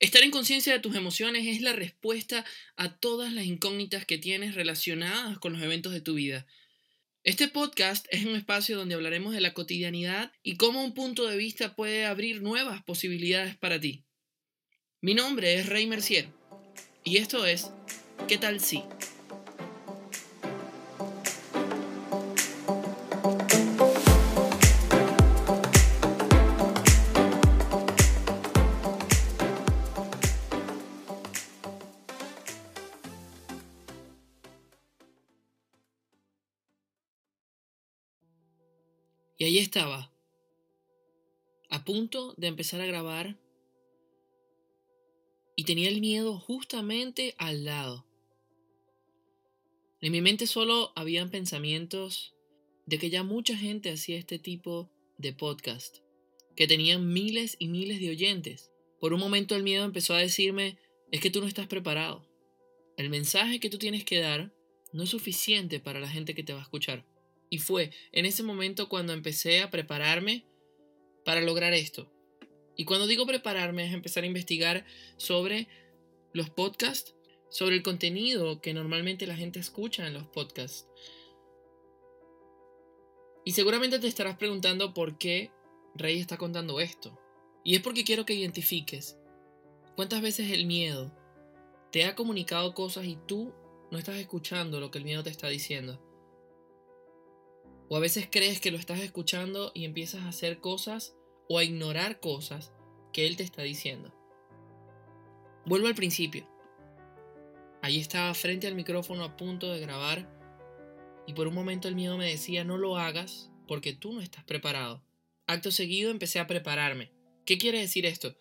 Estar en conciencia de tus emociones es la respuesta a todas las incógnitas que tienes relacionadas con los eventos de tu vida. Este podcast es un espacio donde hablaremos de la cotidianidad y cómo un punto de vista puede abrir nuevas posibilidades para ti. Mi nombre es Rey Mercier y esto es ¿Qué tal si? Y ahí estaba, a punto de empezar a grabar y tenía el miedo justamente al lado. En mi mente solo habían pensamientos de que ya mucha gente hacía este tipo de podcast, que tenían miles y miles de oyentes. Por un momento el miedo empezó a decirme, es que tú no estás preparado. El mensaje que tú tienes que dar no es suficiente para la gente que te va a escuchar. Y fue en ese momento cuando empecé a prepararme para lograr esto. Y cuando digo prepararme es empezar a investigar sobre los podcasts, sobre el contenido que normalmente la gente escucha en los podcasts. Y seguramente te estarás preguntando por qué Rey está contando esto. Y es porque quiero que identifiques cuántas veces el miedo te ha comunicado cosas y tú no estás escuchando lo que el miedo te está diciendo. O a veces crees que lo estás escuchando y empiezas a hacer cosas o a ignorar cosas que él te está diciendo. Vuelvo al principio. Allí estaba frente al micrófono a punto de grabar y por un momento el miedo me decía no lo hagas porque tú no estás preparado. Acto seguido empecé a prepararme. ¿Qué quiere decir esto?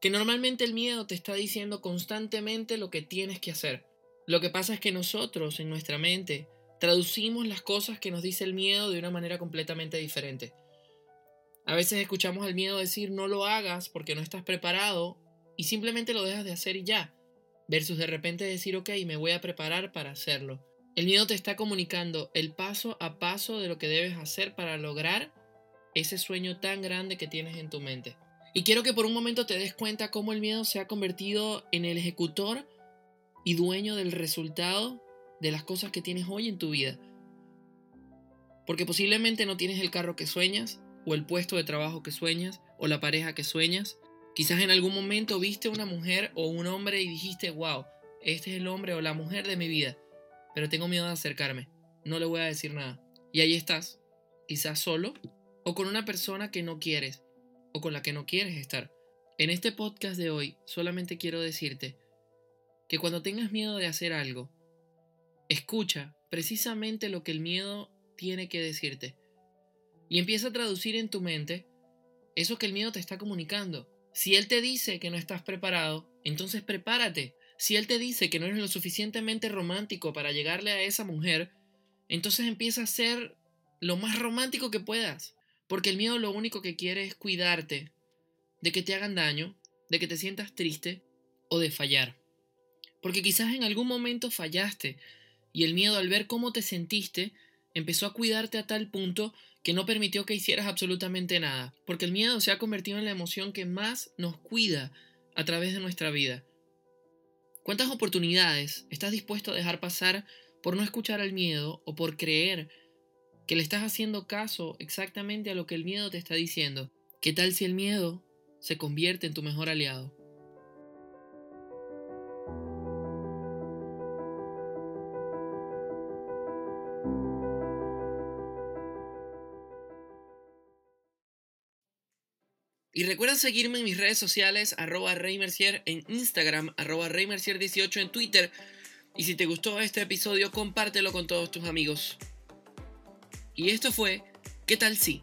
Que normalmente el miedo te está diciendo constantemente lo que tienes que hacer. Lo que pasa es que nosotros en nuestra mente traducimos las cosas que nos dice el miedo de una manera completamente diferente. A veces escuchamos al miedo decir no lo hagas porque no estás preparado y simplemente lo dejas de hacer y ya, versus de repente decir ok, me voy a preparar para hacerlo. El miedo te está comunicando el paso a paso de lo que debes hacer para lograr ese sueño tan grande que tienes en tu mente. Y quiero que por un momento te des cuenta cómo el miedo se ha convertido en el ejecutor y dueño del resultado de las cosas que tienes hoy en tu vida. Porque posiblemente no tienes el carro que sueñas, o el puesto de trabajo que sueñas, o la pareja que sueñas. Quizás en algún momento viste una mujer o un hombre y dijiste, wow, este es el hombre o la mujer de mi vida, pero tengo miedo de acercarme, no le voy a decir nada. Y ahí estás, quizás solo, o con una persona que no quieres, o con la que no quieres estar. En este podcast de hoy solamente quiero decirte que cuando tengas miedo de hacer algo, Escucha precisamente lo que el miedo tiene que decirte y empieza a traducir en tu mente eso que el miedo te está comunicando. Si él te dice que no estás preparado, entonces prepárate. Si él te dice que no eres lo suficientemente romántico para llegarle a esa mujer, entonces empieza a ser lo más romántico que puedas. Porque el miedo lo único que quiere es cuidarte de que te hagan daño, de que te sientas triste o de fallar. Porque quizás en algún momento fallaste, y el miedo al ver cómo te sentiste empezó a cuidarte a tal punto que no permitió que hicieras absolutamente nada, porque el miedo se ha convertido en la emoción que más nos cuida a través de nuestra vida. ¿Cuántas oportunidades estás dispuesto a dejar pasar por no escuchar al miedo o por creer que le estás haciendo caso exactamente a lo que el miedo te está diciendo? ¿Qué tal si el miedo se convierte en tu mejor aliado? Y recuerda seguirme en mis redes sociales, arroba reymercier en Instagram, arroba reymercier18 en Twitter. Y si te gustó este episodio, compártelo con todos tus amigos. Y esto fue, ¿qué tal si?